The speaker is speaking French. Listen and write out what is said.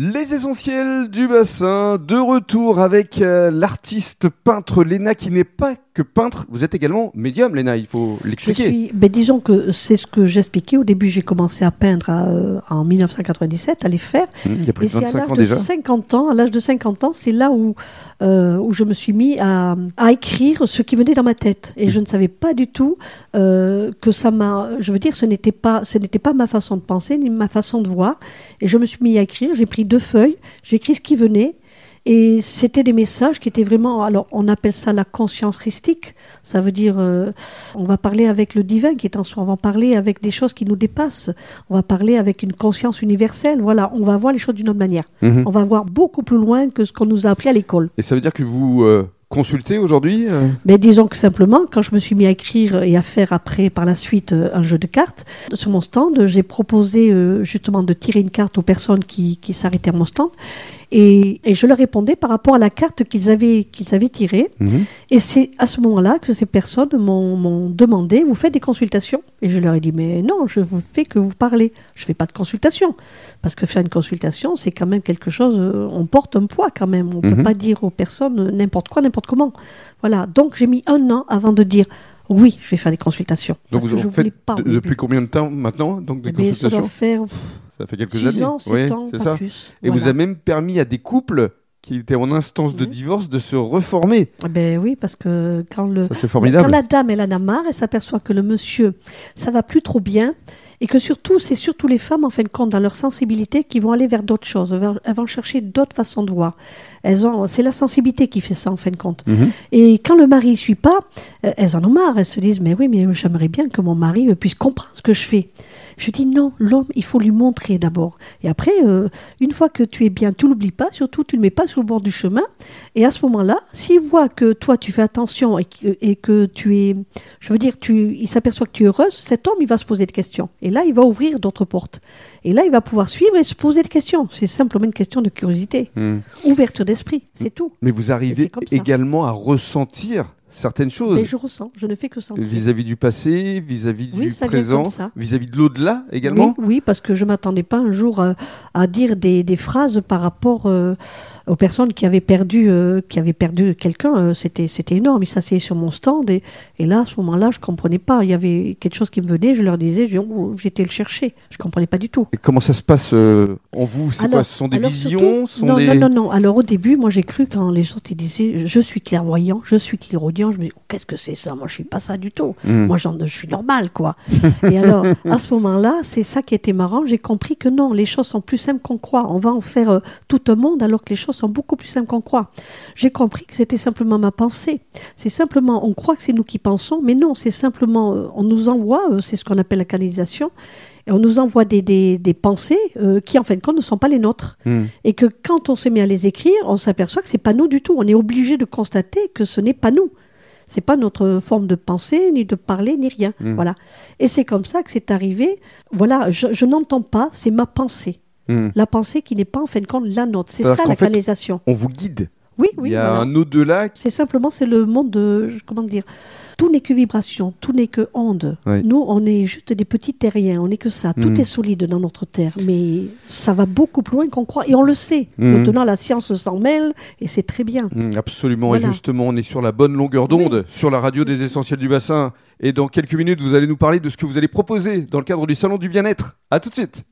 Les essentiels du bassin, de retour avec euh, l'artiste peintre Léna qui n'est pas que peintre, vous êtes également médium Léna, il faut l'expliquer. suis, disons que c'est ce que j'expliquais. Au début, j'ai commencé à peindre à, euh, en 1997, à les faire. Mmh, il y a plus Et de c'est à 25 l'âge ans de déjà. 50 ans, à l'âge de 50 ans, c'est là où, euh, où je me suis mis à, à écrire ce qui venait dans ma tête. Et je ne savais pas du tout euh, que ça m'a. Je veux dire, ce n'était pas, ce n'était pas ma façon de penser ni ma façon de voir. Et je me suis mis à écrire. J'ai pris deux feuilles, j'ai écrit ce qui venait. Et c'était des messages qui étaient vraiment, alors on appelle ça la conscience christique, ça veut dire euh, on va parler avec le divin qui est en soi, on va parler avec des choses qui nous dépassent, on va parler avec une conscience universelle, voilà, on va voir les choses d'une autre manière. Mhm. On va voir beaucoup plus loin que ce qu'on nous a appris à l'école. Et ça veut dire que vous euh, consultez aujourd'hui euh Mais disons que simplement, quand je me suis mis à écrire et à faire après, par la suite, euh, un jeu de cartes, sur mon stand, j'ai proposé euh, justement de tirer une carte aux personnes qui, qui s'arrêtaient à mon stand. Et, et je leur répondais par rapport à la carte qu'ils avaient, qu'ils avaient tirée. Mhm. Et c'est à ce moment-là que ces personnes m'ont demandé, vous faites des consultations? Et je leur ai dit, mais non, je vous fais que vous parlez. Je fais pas de consultation. Parce que faire une consultation, c'est quand même quelque chose, euh, on porte un poids quand même. On Mhm. peut pas dire aux personnes n'importe quoi, n'importe comment. Voilà. Donc j'ai mis un an avant de dire, oui, je vais faire des consultations. Donc vous en voulais faites pas. depuis combien de temps maintenant donc des Eh bien, ça doit consultations? Ça fait quelques 6 années. ans, 7 Oui, ans, c'est ça. plus. Et vous avez même permis à des couples qui étaient en instance de Mhm. divorce de se reformer. Eh Ben oui, parce que quand le, Ça Quand la dame, elle en a marre, elle s'aperçoit que le monsieur, ça va plus trop bien, et que surtout, c'est surtout les femmes, en fin de compte, dans leur sensibilité, qui vont aller vers d'autres choses, elles vont chercher d'autres façons de voir. Elles ont, c'est la sensibilité qui fait ça, en fin de compte. Mhm. Et quand le mari ne suit pas, euh, elles en ont marre, elles se disent, mais oui, mais j'aimerais bien que mon mari euh, puisse comprendre ce que je fais. Je dis non, l'homme, il faut lui montrer d'abord. Et après, euh, une fois que tu es bien, tu l'oublies pas, surtout tu ne le mets pas sur le bord du chemin. Et à ce moment-là, s'il voit que toi tu fais attention et que, et que tu es, je veux dire, tu, il s'aperçoit que tu es heureuse, cet homme il va se poser des questions. Et là, il va ouvrir d'autres portes. Et là, il va pouvoir suivre et se poser des questions. C'est simplement une question de curiosité, Mhm. ouverture d'esprit, c'est tout. Mais vous arrivez également à ressentir certaines choses Mais je ressens, je ne fais que sentir. vis-à-vis du passé, vis-à-vis Oui, du présent, vis-à-vis de l'au-delà également. Oui, oui, parce que je m'attendais pas un jour euh, à dire des, des phrases par rapport euh, aux personnes qui avaient perdu, euh, qui avaient perdu quelqu'un. c'était, c'était énorme. Ils s'asseyaient sur mon stand et, et là, à ce moment-là, je comprenais pas. Il y avait quelque chose qui me venait. Je leur disais, oh, j'étais le chercher. Je comprenais pas du tout. Et comment ça se passe euh, en vous? Quoi? Ce sont des visions? surtout- ce sont non, des... non, non, non. Alors au début, moi j'ai cru quand les autres ils disaient je suis clairvoyant, je suis clairaudient, je me dis oh, qu'est-ce que c'est ça? Moi je suis pas ça du tout. Mhm. Moi je suis normal quoi. Et alors à ce moment-là, c'est ça qui était marrant. J'ai compris que non, les choses sont plus simples qu'on croit. On va en faire euh, tout un monde alors que les choses sont beaucoup plus simples qu'on croit. J'ai compris que c'était simplement ma pensée. C'est simplement on croit que c'est nous qui pensons, mais non, c'est simplement euh, on nous envoie, euh, c'est ce qu'on appelle la canalisation. Et on nous envoie des, des, des pensées euh, qui, en fin de compte, ne sont pas les nôtres Mhm. et que quand on se met à les écrire, on s'aperçoit que c'est pas nous du tout. On est obligé de constater que ce n'est pas nous. C'est pas notre forme de penser, ni de parler, ni rien. Mm. Voilà. Et c'est comme ça que c'est arrivé. Voilà, je, je n'entends pas, c'est ma pensée. Mhm. La pensée qui n'est pas en fin de compte la nôtre. C'est ça la fait, canalisation. On vous guide. Oui, oui. Il y a voilà. un au-delà. C'est simplement, c'est le monde de, comment dire, tout n'est que vibration, tout n'est que onde. Oui. Nous, on est juste des petits terriens, on n'est que ça. Tout Mhm. est solide dans notre terre, mais ça va beaucoup plus loin qu'on croit, et on le sait. Mhm. Maintenant, la science s'en mêle, et c'est très bien. Mm, absolument. Voilà. Et justement, on est sur la bonne longueur d'onde, sur la radio des essentiels du bassin. Et dans quelques minutes, vous allez nous parler de ce que vous allez proposer dans le cadre du salon du bien-être. À tout de suite.